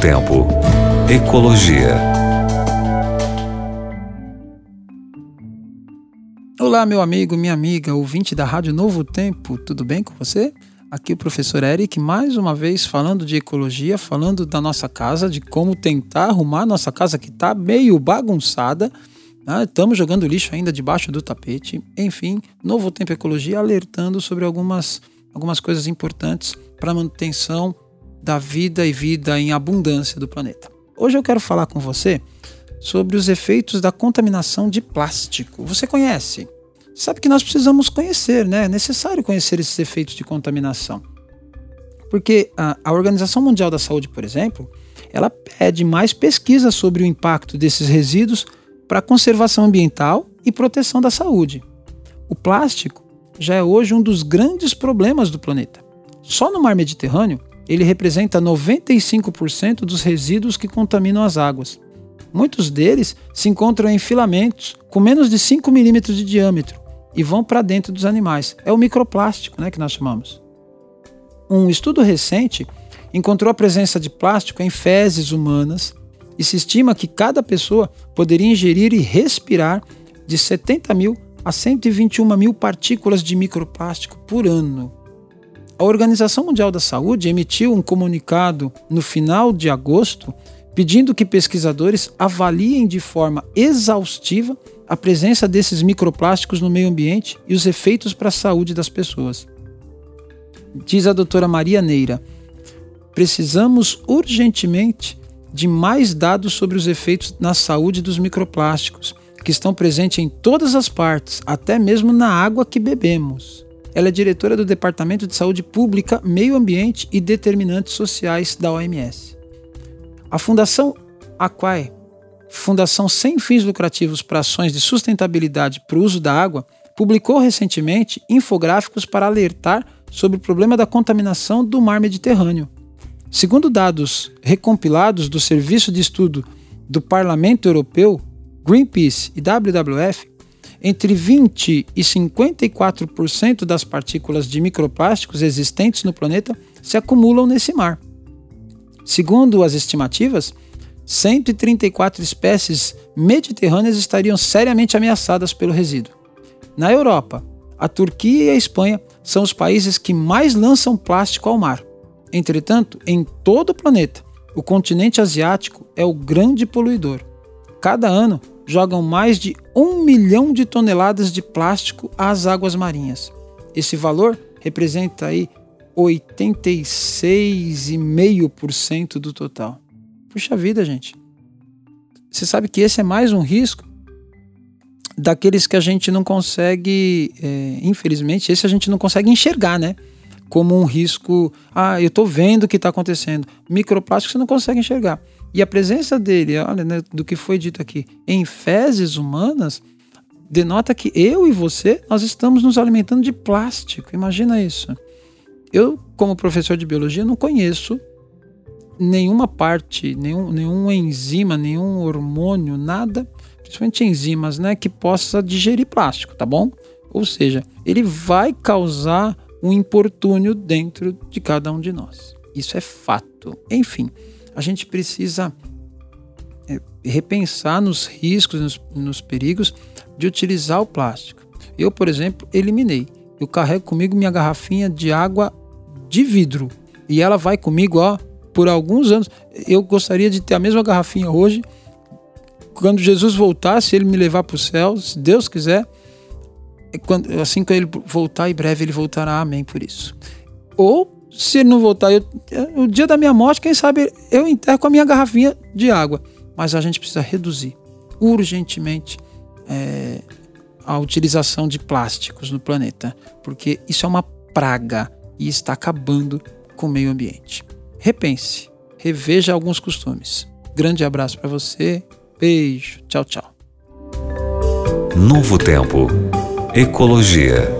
Tempo. Ecologia. Olá, meu amigo, minha amiga, ouvinte da Rádio Novo Tempo, tudo bem com você? Aqui o professor Eric, mais uma vez falando de ecologia, falando da nossa casa, de como tentar arrumar nossa casa que está meio bagunçada. Né? Estamos jogando lixo ainda debaixo do tapete. Enfim, Novo Tempo Ecologia alertando sobre algumas, algumas coisas importantes para manutenção da vida e vida em abundância do planeta. Hoje eu quero falar com você sobre os efeitos da contaminação de plástico. Você conhece? Sabe que nós precisamos conhecer, né? É necessário conhecer esses efeitos de contaminação. Porque a, a Organização Mundial da Saúde, por exemplo, ela pede mais pesquisa sobre o impacto desses resíduos para conservação ambiental e proteção da saúde. O plástico já é hoje um dos grandes problemas do planeta. Só no mar Mediterrâneo, ele representa 95% dos resíduos que contaminam as águas. Muitos deles se encontram em filamentos com menos de 5 milímetros de diâmetro e vão para dentro dos animais. É o microplástico né, que nós chamamos. Um estudo recente encontrou a presença de plástico em fezes humanas e se estima que cada pessoa poderia ingerir e respirar de 70 mil a 121 mil partículas de microplástico por ano. A Organização Mundial da Saúde emitiu um comunicado no final de agosto pedindo que pesquisadores avaliem de forma exaustiva a presença desses microplásticos no meio ambiente e os efeitos para a saúde das pessoas. Diz a doutora Maria Neira: precisamos urgentemente de mais dados sobre os efeitos na saúde dos microplásticos, que estão presentes em todas as partes, até mesmo na água que bebemos. Ela é diretora do Departamento de Saúde Pública, Meio Ambiente e Determinantes Sociais da OMS. A Fundação Aquae, fundação sem fins lucrativos para ações de sustentabilidade para o uso da água, publicou recentemente infográficos para alertar sobre o problema da contaminação do mar Mediterrâneo. Segundo dados recompilados do Serviço de Estudo do Parlamento Europeu, Greenpeace e WWF, entre 20 e 54% das partículas de microplásticos existentes no planeta se acumulam nesse mar. Segundo as estimativas, 134 espécies mediterrâneas estariam seriamente ameaçadas pelo resíduo. Na Europa, a Turquia e a Espanha são os países que mais lançam plástico ao mar. Entretanto, em todo o planeta, o continente asiático é o grande poluidor. Cada ano, jogam mais de um milhão de toneladas de plástico às águas marinhas. Esse valor representa aí 86,5% do total. Puxa vida, gente. Você sabe que esse é mais um risco daqueles que a gente não consegue, é, infelizmente, esse a gente não consegue enxergar, né? Como um risco. Ah, eu estou vendo o que está acontecendo. Microplástico você não consegue enxergar. E a presença dele, olha, né, do que foi dito aqui, em fezes humanas, denota que eu e você, nós estamos nos alimentando de plástico. Imagina isso. Eu, como professor de biologia, não conheço nenhuma parte, nenhum, nenhum enzima, nenhum hormônio, nada, principalmente enzimas, né, que possa digerir plástico, tá bom? Ou seja, ele vai causar um importúnio dentro de cada um de nós. Isso é fato. Enfim, a gente precisa é, repensar nos riscos, nos, nos perigos de utilizar o plástico. Eu, por exemplo, eliminei. Eu carrego comigo minha garrafinha de água de vidro e ela vai comigo, ó, por alguns anos. Eu gostaria de ter a mesma garrafinha hoje. Quando Jesus voltar, se ele me levar para o céu, se Deus quiser, é quando, assim que ele voltar, em breve ele voltará. Amém por isso. Ou se ele não voltar, eu, o dia da minha morte, quem sabe eu enterro com a minha garrafinha de água. Mas a gente precisa reduzir urgentemente é, a utilização de plásticos no planeta, porque isso é uma praga e está acabando com o meio ambiente. Repense, reveja alguns costumes. Grande abraço para você, beijo, tchau, tchau. Novo Tempo. Ecologia.